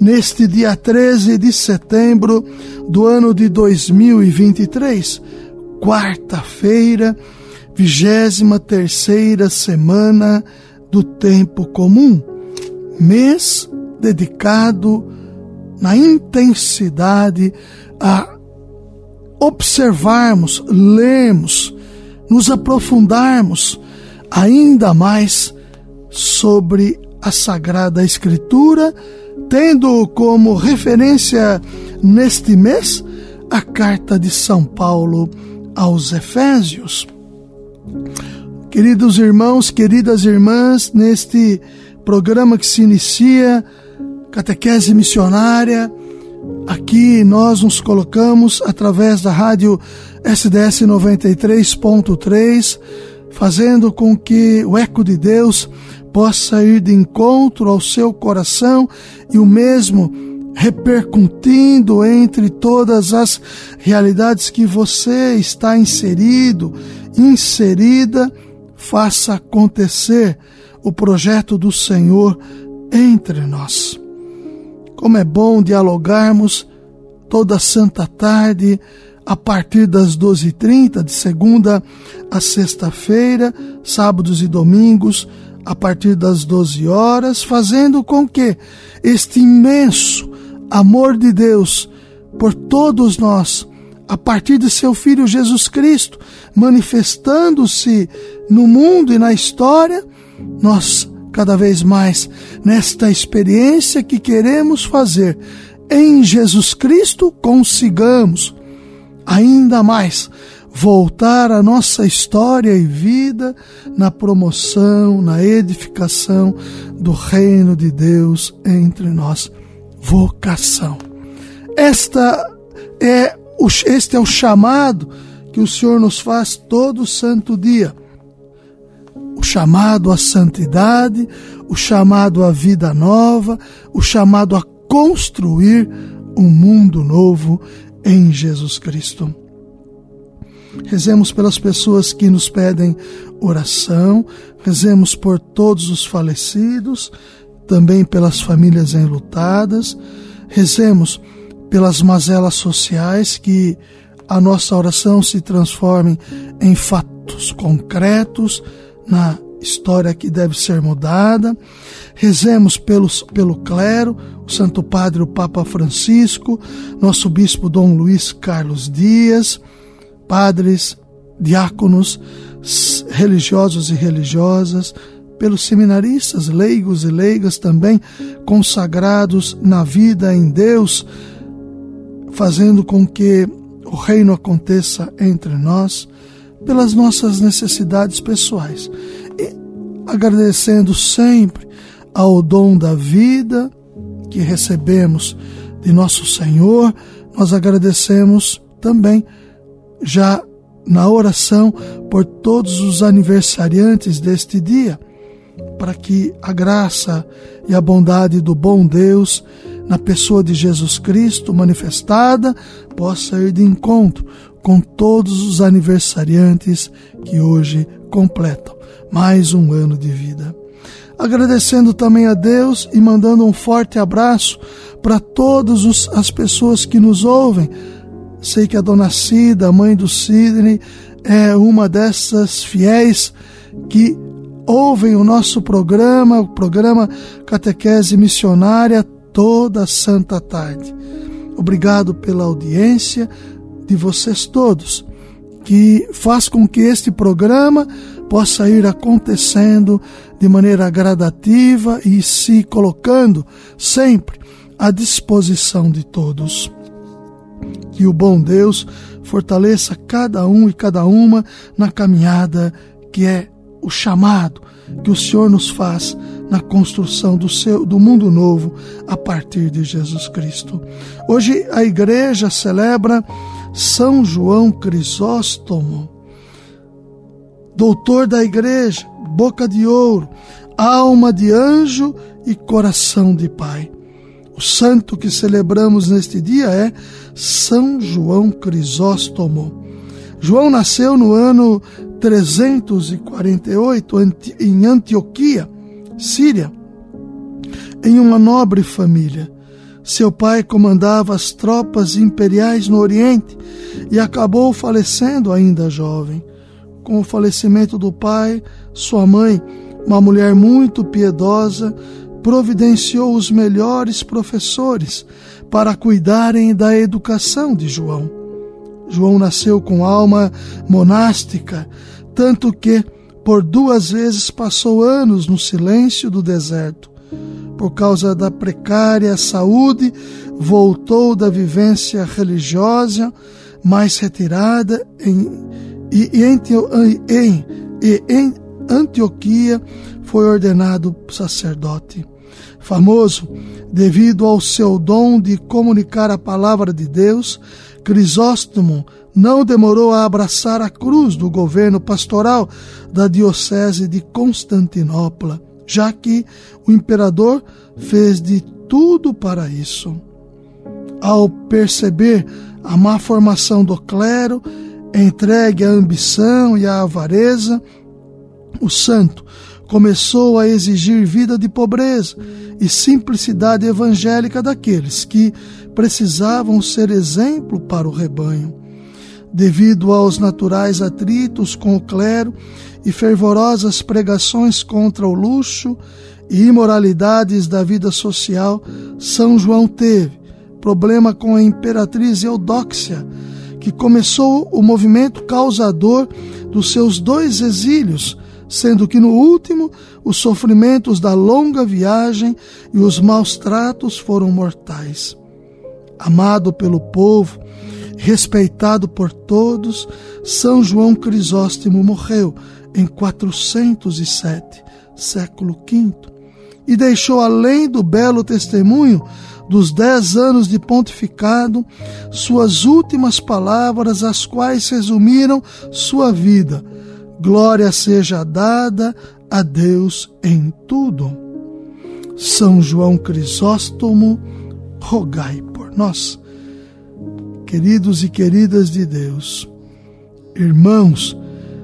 neste dia 13 de setembro do ano de 2023, quarta-feira, vigésima terceira semana do tempo comum, mês dedicado na intensidade a observarmos, lermos, nos aprofundarmos ainda mais sobre a Sagrada Escritura tendo como referência neste mês a carta de São Paulo aos Efésios. Queridos irmãos, queridas irmãs, neste programa que se inicia, Catequese Missionária, aqui nós nos colocamos através da rádio SDS 93.3, fazendo com que o eco de Deus possa ir de encontro ao seu coração e o mesmo repercutindo entre todas as realidades que você está inserido, inserida, faça acontecer o projeto do Senhor entre nós. Como é bom dialogarmos toda santa tarde a partir das 12h30, de segunda a sexta-feira, sábados e domingos, a partir das 12 horas, fazendo com que este imenso amor de Deus por todos nós, a partir de seu Filho Jesus Cristo, manifestando-se no mundo e na história, nós cada vez mais nesta experiência que queremos fazer em Jesus Cristo consigamos ainda mais voltar a nossa história e vida na promoção, na edificação do reino de Deus entre nós. Vocação. Esta é o, este é o chamado que o Senhor nos faz todo santo dia. O chamado à santidade, o chamado à vida nova, o chamado a construir um mundo novo em Jesus Cristo. Rezemos pelas pessoas que nos pedem oração, rezemos por todos os falecidos, também pelas famílias enlutadas, rezemos pelas mazelas sociais, que a nossa oração se transforme em fatos concretos na história que deve ser mudada. Rezemos pelos, pelo clero, o Santo Padre, o Papa Francisco, nosso Bispo Dom Luiz Carlos Dias, padres, diáconos, religiosos e religiosas, pelos seminaristas, leigos e leigas também consagrados na vida em Deus, fazendo com que o reino aconteça entre nós, pelas nossas necessidades pessoais. E agradecendo sempre ao dom da vida que recebemos de nosso Senhor, nós agradecemos também já na oração por todos os aniversariantes deste dia, para que a graça e a bondade do bom Deus, na pessoa de Jesus Cristo manifestada, possa ir de encontro com todos os aniversariantes que hoje completam mais um ano de vida. Agradecendo também a Deus e mandando um forte abraço para todas as pessoas que nos ouvem Sei que a dona Cida, mãe do Sidney, é uma dessas fiéis que ouvem o nosso programa, o programa Catequese Missionária, toda santa tarde. Obrigado pela audiência de vocês todos, que faz com que este programa possa ir acontecendo de maneira gradativa e se colocando sempre à disposição de todos. Que o bom Deus fortaleça cada um e cada uma na caminhada que é o chamado que o Senhor nos faz na construção do, seu, do mundo novo a partir de Jesus Cristo. Hoje a igreja celebra São João Crisóstomo, doutor da igreja, boca de ouro, alma de anjo e coração de pai. O santo que celebramos neste dia é São João Crisóstomo. João nasceu no ano 348 em Antioquia, Síria, em uma nobre família. Seu pai comandava as tropas imperiais no Oriente e acabou falecendo ainda jovem. Com o falecimento do pai, sua mãe, uma mulher muito piedosa, providenciou os melhores professores para cuidarem da educação de João. João nasceu com alma monástica, tanto que por duas vezes passou anos no silêncio do deserto. Por causa da precária saúde, voltou da vivência religiosa mais retirada em, e, em, e em Antioquia foi ordenado sacerdote. Famoso devido ao seu dom de comunicar a palavra de Deus, Crisóstomo não demorou a abraçar a cruz do governo pastoral da Diocese de Constantinopla, já que o imperador fez de tudo para isso. Ao perceber a má formação do clero, entregue à ambição e à avareza, o santo começou a exigir vida de pobreza e simplicidade evangélica daqueles que precisavam ser exemplo para o rebanho. Devido aos naturais atritos com o clero e fervorosas pregações contra o luxo e imoralidades da vida social, São João teve problema com a imperatriz Eudóxia, que começou o movimento causador dos seus dois exílios sendo que no último os sofrimentos da longa viagem e os maus tratos foram mortais. Amado pelo povo, respeitado por todos, São João Crisóstomo morreu em 407, século V, e deixou, além do belo testemunho dos dez anos de pontificado, suas últimas palavras, as quais resumiram sua vida Glória seja dada a Deus em tudo. São João Crisóstomo, rogai por nós. Queridos e queridas de Deus, irmãos,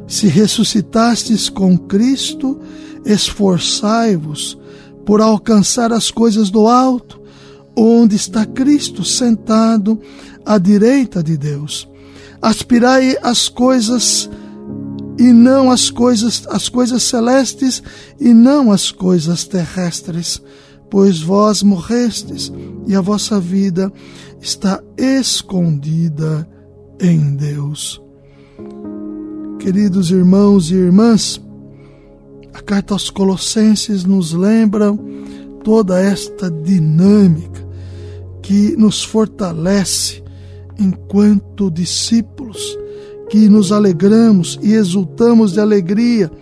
se ressuscitastes com Cristo, esforçai-vos por alcançar as coisas do alto, onde está Cristo sentado à direita de Deus. Aspirai as coisas e não as coisas as coisas celestes e não as coisas terrestres, pois vós morrestes e a vossa vida está escondida em Deus. Queridos irmãos e irmãs, a carta aos Colossenses nos lembra toda esta dinâmica que nos fortalece enquanto discípulos que nos alegramos e exultamos de alegria,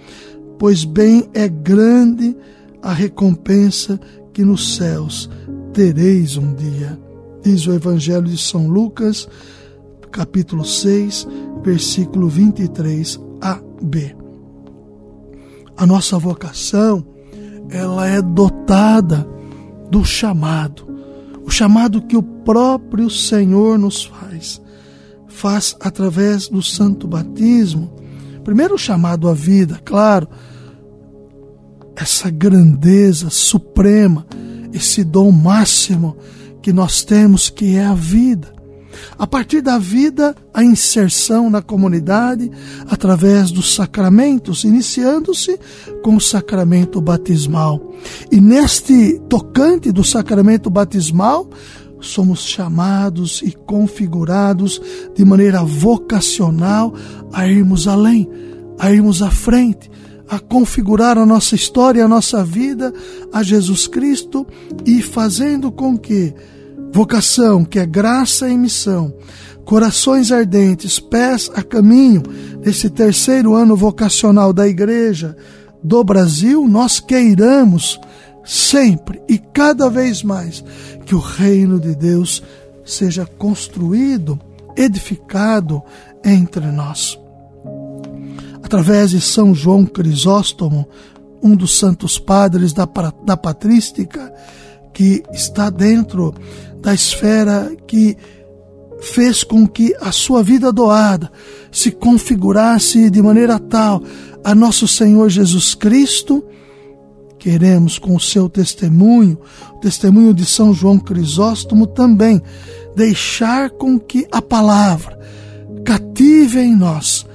pois bem é grande a recompensa que nos céus tereis um dia. Diz o Evangelho de São Lucas, capítulo 6, versículo 23 a B. A nossa vocação, ela é dotada do chamado, o chamado que o próprio Senhor nos faz faz através do santo batismo. Primeiro chamado à vida, claro, essa grandeza suprema, esse dom máximo que nós temos, que é a vida. A partir da vida, a inserção na comunidade através dos sacramentos, iniciando-se com o sacramento batismal. E neste tocante do sacramento batismal, somos chamados e configurados de maneira vocacional a irmos além, a irmos à frente, a configurar a nossa história, a nossa vida a Jesus Cristo e fazendo com que vocação, que é graça e missão, corações ardentes, pés a caminho desse terceiro ano vocacional da Igreja do Brasil, nós queiramos sempre e cada vez mais que o reino de Deus seja construído, edificado entre nós. Através de São João Crisóstomo, um dos santos padres da, da patrística, que está dentro da esfera que fez com que a sua vida doada se configurasse de maneira tal a nosso Senhor Jesus Cristo. Queremos, com o seu testemunho, o testemunho de São João Crisóstomo também, deixar com que a palavra cative em nós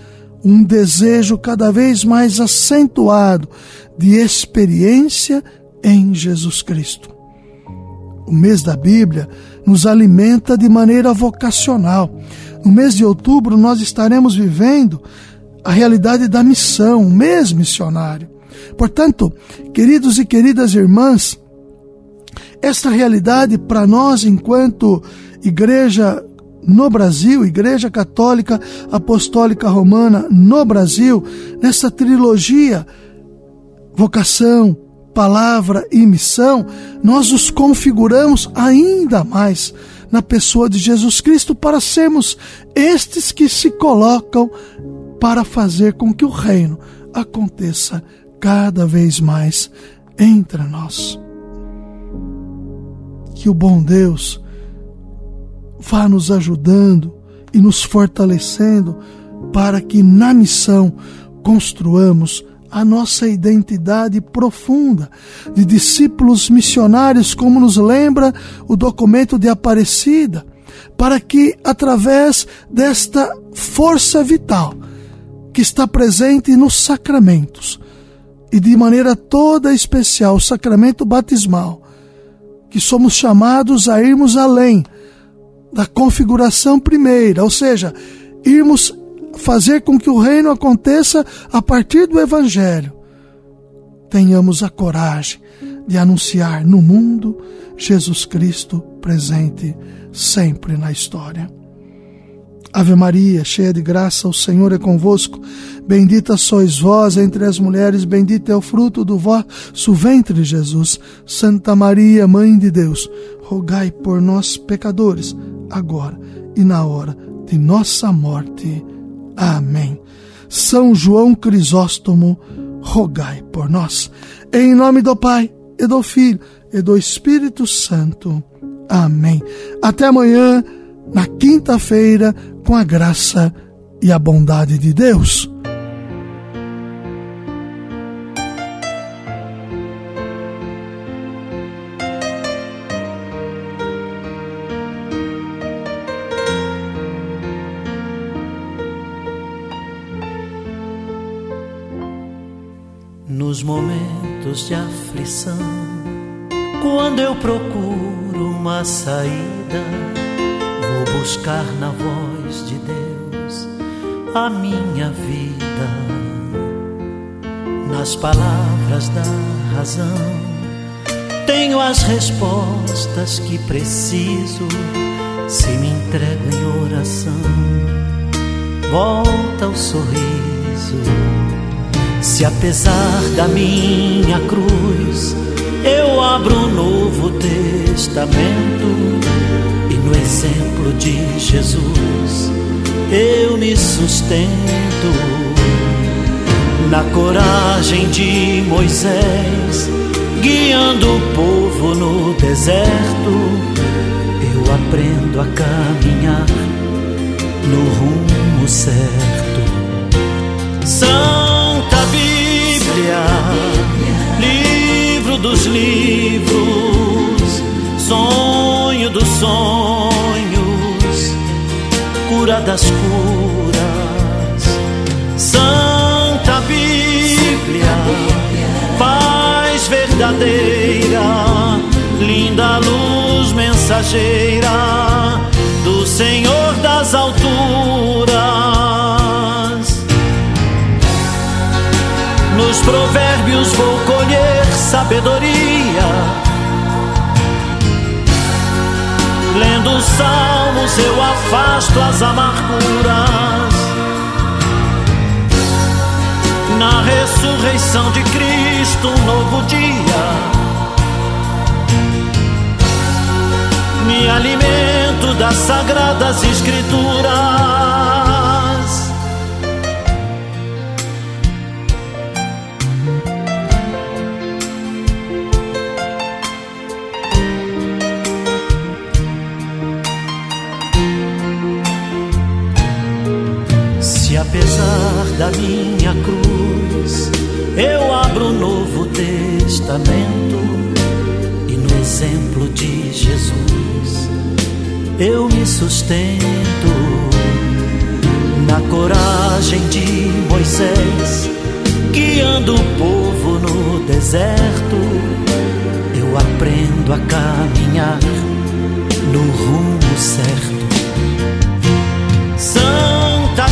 um desejo cada vez mais acentuado de experiência em Jesus Cristo. O mês da Bíblia nos alimenta de maneira vocacional. No mês de outubro, nós estaremos vivendo a realidade da missão, o mês missionário. Portanto, queridos e queridas irmãs, esta realidade para nós, enquanto igreja no Brasil, Igreja Católica Apostólica Romana no Brasil, nessa trilogia vocação, palavra e missão, nós os configuramos ainda mais na pessoa de Jesus Cristo para sermos estes que se colocam para fazer com que o reino aconteça cada vez mais entre nós. Que o bom Deus vá nos ajudando e nos fortalecendo para que na missão construamos a nossa identidade profunda de discípulos missionários, como nos lembra o documento de Aparecida, para que, através desta força vital que está presente nos sacramentos, e de maneira toda especial o sacramento batismal, que somos chamados a irmos além da configuração primeira, ou seja, irmos fazer com que o reino aconteça a partir do Evangelho. Tenhamos a coragem de anunciar no mundo Jesus Cristo presente sempre na história. Ave Maria, cheia de graça, o Senhor é convosco. Bendita sois vós entre as mulheres, bendito é o fruto do vosso ventre, Jesus. Santa Maria, Mãe de Deus, rogai por nós, pecadores, agora e na hora de nossa morte. Amém. São João Crisóstomo, rogai por nós. Em nome do Pai, e do Filho, e do Espírito Santo. Amém. Até amanhã, na quinta-feira, com a graça e a bondade de Deus. Nos momentos de aflição, quando eu procuro uma saída, buscar na voz de Deus a minha vida. Nas palavras da razão, tenho as respostas que preciso. Se me entrego em oração, volta o sorriso se apesar da minha cruz eu abro um novo testamento no exemplo de Jesus. Eu me sustento na coragem de Moisés guiando o povo no deserto. Eu aprendo a caminhar no rumo certo. São Bíblia, livro dos livros, sonho dos sonhos, cura das curas, Santa Bíblia, paz verdadeira, linda luz mensageira do Senhor das alturas. Nos provérbios vou colher sabedoria. lendo os salmos eu afasto as amarguras. Na ressurreição de Cristo, um novo dia. Me alimento das sagradas escrituras. Sustento. Na coragem de Moisés, guiando o povo no deserto, eu aprendo a caminhar no rumo certo. Santa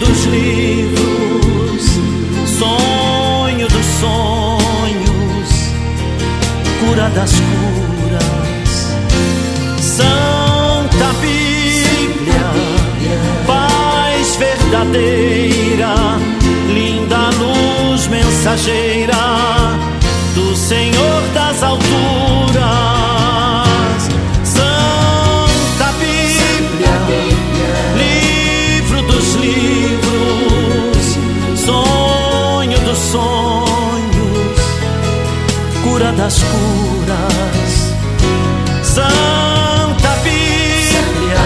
dos livros, sonho dos sonhos, cura das curas, mensageira do Senhor das alturas. das curas. Santa Bíblia,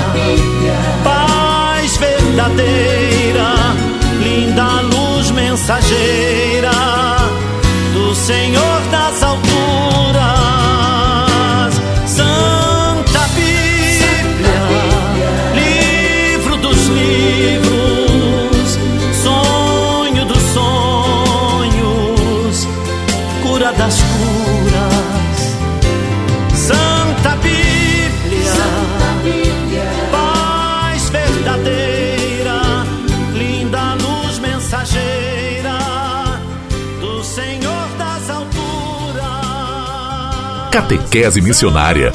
paz verdadeira, linda luz mensageira Catequese Missionária